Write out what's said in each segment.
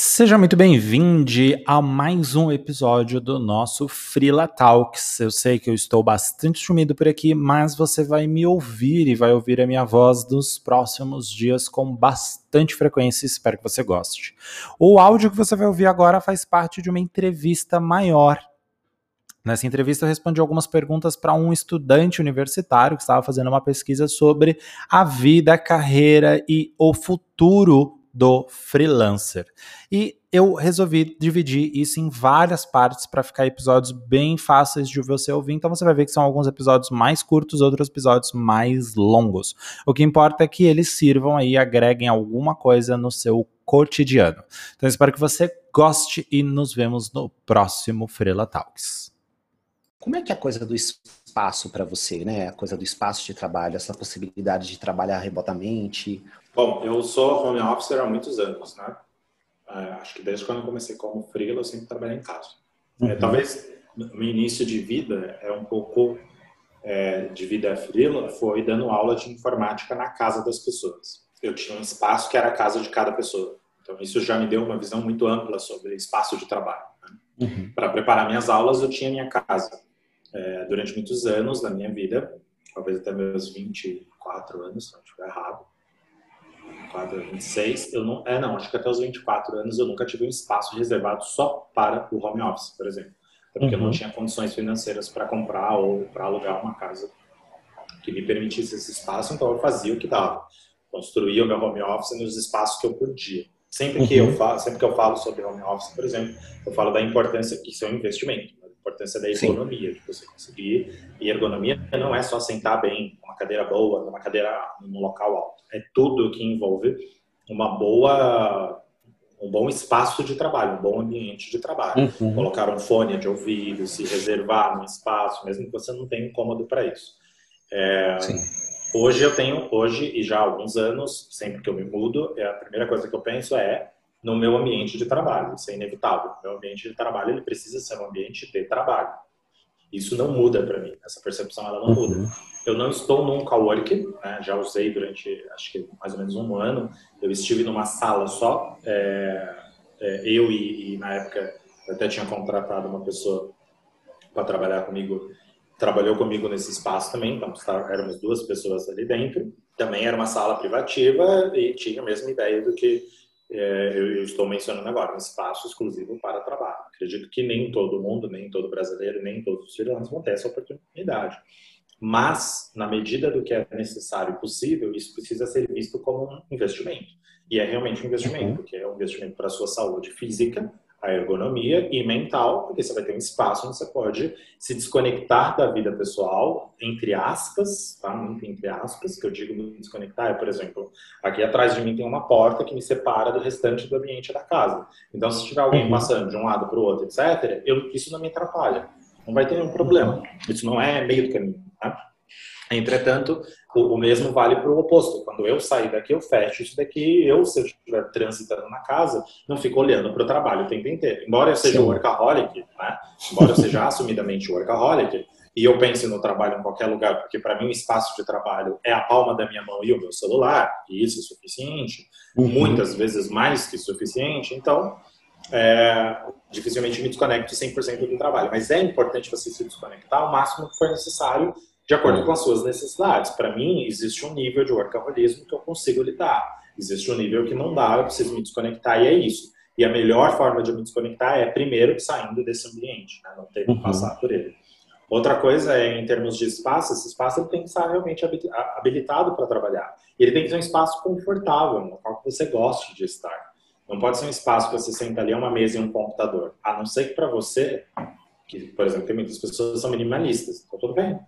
Seja muito bem-vindo a mais um episódio do nosso Freela Talks. Eu sei que eu estou bastante sumido por aqui, mas você vai me ouvir e vai ouvir a minha voz nos próximos dias com bastante frequência. Espero que você goste. O áudio que você vai ouvir agora faz parte de uma entrevista maior. Nessa entrevista eu respondi algumas perguntas para um estudante universitário que estava fazendo uma pesquisa sobre a vida, a carreira e o futuro do freelancer. E eu resolvi dividir isso em várias partes para ficar episódios bem fáceis de você ouvir. Então você vai ver que são alguns episódios mais curtos, outros episódios mais longos. O que importa é que eles sirvam aí, agreguem alguma coisa no seu cotidiano. Então espero que você goste e nos vemos no próximo Freela Talks. Como é que é a coisa do espaço para você, né? A coisa do espaço de trabalho, essa possibilidade de trabalhar remotamente, Bom, eu sou home officer há muitos anos, né? É, acho que desde quando eu comecei como freela, eu sempre trabalhei em casa. É, uhum. É, talvez no início de vida é um pouco é, de vida freela, foi dando aula de informática na casa das pessoas. Eu tinha um espaço que era a casa de cada pessoa. Então isso já me deu uma visão muito ampla sobre espaço de trabalho. Né? Uhum. Para preparar minhas aulas, eu tinha minha casa. É, durante muitos anos da minha vida, talvez até meus 24 anos, se não estiver errado, 24, 26, eu não, é não, acho que até os 24 anos eu nunca tive um espaço reservado só para o home office, por exemplo. Até porque uhum. eu não uhum. tinha condições financeiras para comprar ou para alugar uma casa que me permitisse esse espaço, então eu fazia o que dava. Construía o meu home office nos espaços que eu podia. Sempre que, uhum. eu, falo, sempre que eu falo sobre home office, por exemplo, eu falo da importância que isso é um investimento importância da ergonomia, Sim. de você conseguir. E ergonomia não é só sentar bem, cadeira boa, numa cadeira num local alto. É tudo que envolve uma boa um bom espaço de trabalho, um bom ambiente de trabalho. Uhum. Colocar um fone de ouvido, se reservar um espaço, mesmo que você não tenha um cômodo para isso. É, hoje eu tenho, hoje e já há alguns anos, sempre que eu me mudo, é a primeira coisa que eu penso é no meu ambiente de trabalho. Isso é inevitável. O meu ambiente de trabalho ele precisa ser um ambiente de trabalho. Isso não muda para mim. Essa percepção ela não muda. Eu não estou num coworking, né? já usei durante acho que mais ou menos um ano. Eu estive numa sala só, é, é, eu e, e, na época eu até tinha contratado uma pessoa para trabalhar comigo, trabalhou comigo nesse espaço também. Então éramos duas pessoas ali dentro. Também era uma sala privativa e tinha a mesma ideia do que é, eu, estou mencionando agora, um espaço exclusivo para trabalho. Acredito que nem todo mundo, nem todo brasileiro, nem todos os cidadãos vão ter essa oportunidade. Mas, na medida do que é necessário e possível, isso precisa ser visto como um investimento. E é realmente um investimento, uhum. porque é um investimento para a sua saúde física, a ergonomia e mental, porque você vai ter um espaço onde você pode se desconectar da vida pessoal, entre aspas, tá? Muito entre aspas, que eu digo desconectar é, por exemplo, aqui atrás de mim tem uma porta que me separa do restante do ambiente da casa. Então, se tiver alguém uhum. passando de um lado para o outro, etc., eu, isso não me atrapalha. Não vai ter nenhum problema. Isso não é meio do caminho, tá? Entretanto, o, mesmo vale para o oposto. Quando eu sair daqui, eu fecho isso daqui. Eu, se eu estiver transitando na casa, não fico olhando para o trabalho o tempo inteiro. Embora eu seja Sim. workaholic, né? embora eu seja assumidamente workaholic, e eu pense no trabalho em qualquer lugar, porque para mim o espaço de trabalho é a palma da minha mão e o meu celular, e isso é suficiente, uhum. muitas vezes mais que suficiente, então é, dificilmente me desconecto 100% do trabalho. Mas é importante você se desconectar o máximo que for necessário de acordo com as suas necessidades. Para mim, existe um nível de workaholismo que eu consigo lidar. Existe um nível que não dá, eu preciso me desconectar e é isso. E a melhor forma de me desconectar é, primeiro, saindo desse ambiente, né? não ter que uhum. passar por ele. Outra coisa é, em termos de espaço, esse espaço ele tem que estar realmente habilitado para trabalhar. Ele tem que ser um espaço confortável, um local que você goste de estar. Não pode ser um espaço que você senta ali, uma mesa e um computador. A não ser que para você, que, por exemplo, tem muitas pessoas que são minimalistas, então tudo bem.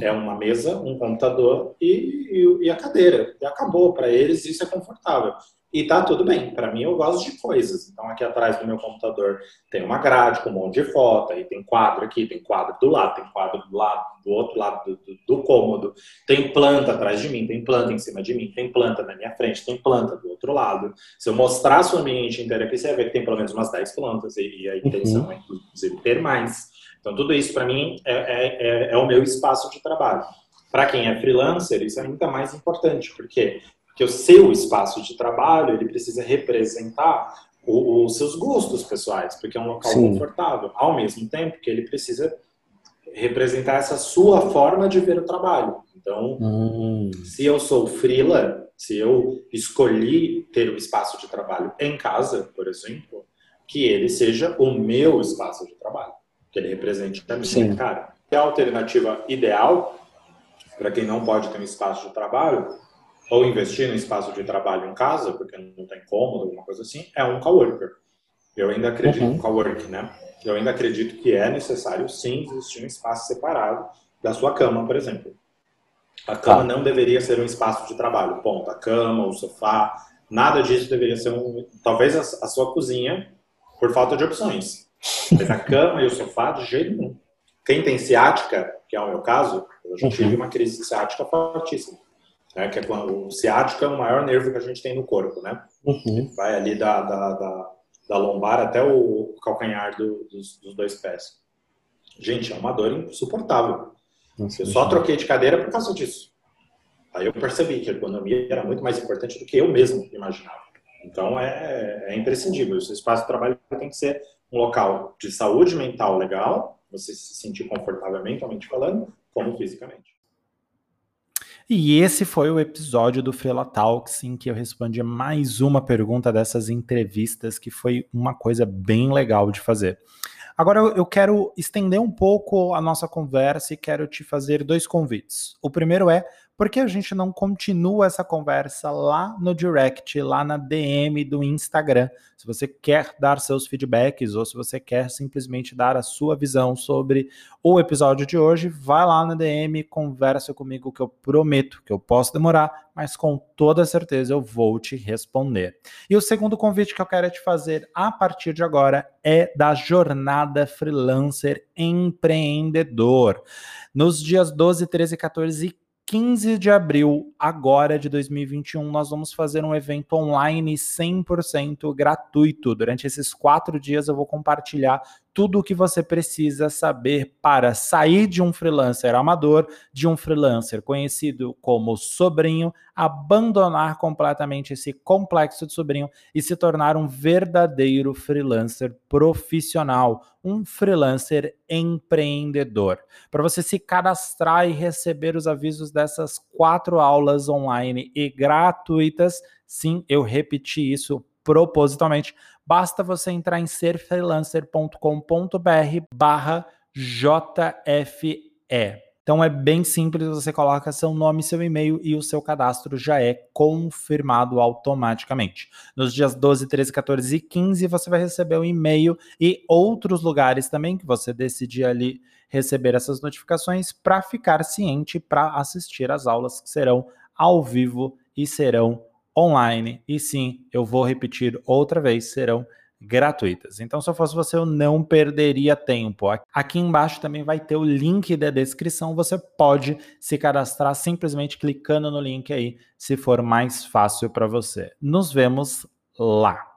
É uma mesa, um computador e, e, e a cadeira. E acabou. Para eles isso é confortável. E tá tudo bem. Para mim eu gosto de coisas. Então aqui atrás do meu computador tem uma grade com um monte de foto, aí tem quadro aqui, tem quadro do lado, tem quadro do lado, do outro lado do, do, do cômodo, tem planta atrás de mim, tem planta em cima de mim, tem planta na minha frente, tem planta do outro lado. Se eu mostrar o ambiente inteiro aqui, você vai ver que tem pelo menos umas 10 plantas e, e a intenção uhum. é inclusive ter mais. Então, tudo isso para mim é, é, é, é, o meu espaço de trabalho. Para quem é freelancer, isso é ainda mais importante, porque porque o seu espaço de trabalho ele precisa representar os seus gostos pessoais, porque é um local Sim. confortável, ao mesmo tempo que ele precisa representar essa sua forma de ver o trabalho. Então, hum. se eu sou freela, se eu escolhi ter um espaço de trabalho em casa, por exemplo, que ele seja o meu espaço de trabalho, que ele represente a minha Sim. cara. É a alternativa ideal para quem não pode ter um espaço de trabalho ou investir no espaço de trabalho em casa, porque não tem cômodo, alguma coisa assim, é um coworker. Eu ainda acredito uhum. no coworking, né? Eu ainda acredito que é necessário, sim, existir um espaço separado da sua cama, por exemplo. A cama tá. não deveria ser um espaço de trabalho, ponto. A cama, o sofá, nada disso deveria ser um. Talvez a, a sua cozinha, por falta de opções. Mas a cama e o sofá, de jeito nenhum. Quem tem ciática, que é o meu caso, eu já tive uhum. uma crise ciática fortíssima. Né, que é quando o ciático é o maior nervo que a gente tem no corpo, né? Uhum. Vai ali da, da, da, da, lombar até o calcanhar do, dos, dos, dois pés. Gente, é uma dor insuportável. Nossa, eu só troquei de cadeira por causa disso. Aí eu percebi que a ergonomia era muito mais importante do que eu mesmo imaginava. Então é, é imprescindível. O seu espaço de trabalho tem que ser um local de saúde mental legal, você se sentir confortável mentalmente falando, como fisicamente. E esse foi o episódio do Fela Talks em que eu respondi mais uma pergunta dessas entrevistas, que foi uma coisa bem legal de fazer. Agora eu quero estender um pouco a nossa conversa e quero te fazer dois convites. O primeiro é por que a gente não continua essa conversa lá no direct, lá na DM do Instagram? Se você quer dar seus feedbacks ou se você quer simplesmente dar a sua visão sobre o episódio de hoje, vai lá na DM, conversa comigo que eu prometo que eu posso demorar, mas com toda certeza eu vou te responder. E o segundo convite que eu quero te fazer a partir de agora é da jornada freelancer empreendedor. Nos dias 12, 13, 14 e 15 de abril, agora de 2021, nós vamos fazer um evento online 100% gratuito. Durante esses quatro dias, eu vou compartilhar tudo o que você precisa saber para sair de um freelancer amador, de um freelancer conhecido como sobrinho, abandonar completamente esse complexo de sobrinho e se tornar um verdadeiro freelancer profissional, um freelancer empreendedor. Para você se cadastrar e receber os avisos dessas quatro aulas online e gratuitas, sim, eu repeti isso propositalmente, basta você entrar em serfreelancer.com.br barra JFE. Então é bem simples, você coloca seu nome, seu e-mail e o seu cadastro já é confirmado automaticamente. Nos dias 12, 13, 14 e 15 você vai receber o um e-mail e outros lugares também que você decidir ali receber essas notificações para ficar ciente para assistir às aulas que serão ao vivo e serão online. E sim, eu vou repetir outra vez, serão gratuitas. Então, se eu fosse você, eu não perderia tempo. Aqui embaixo também vai ter o link da descrição. Você pode se cadastrar simplesmente clicando no link aí, se for mais fácil para você. Nos vemos lá.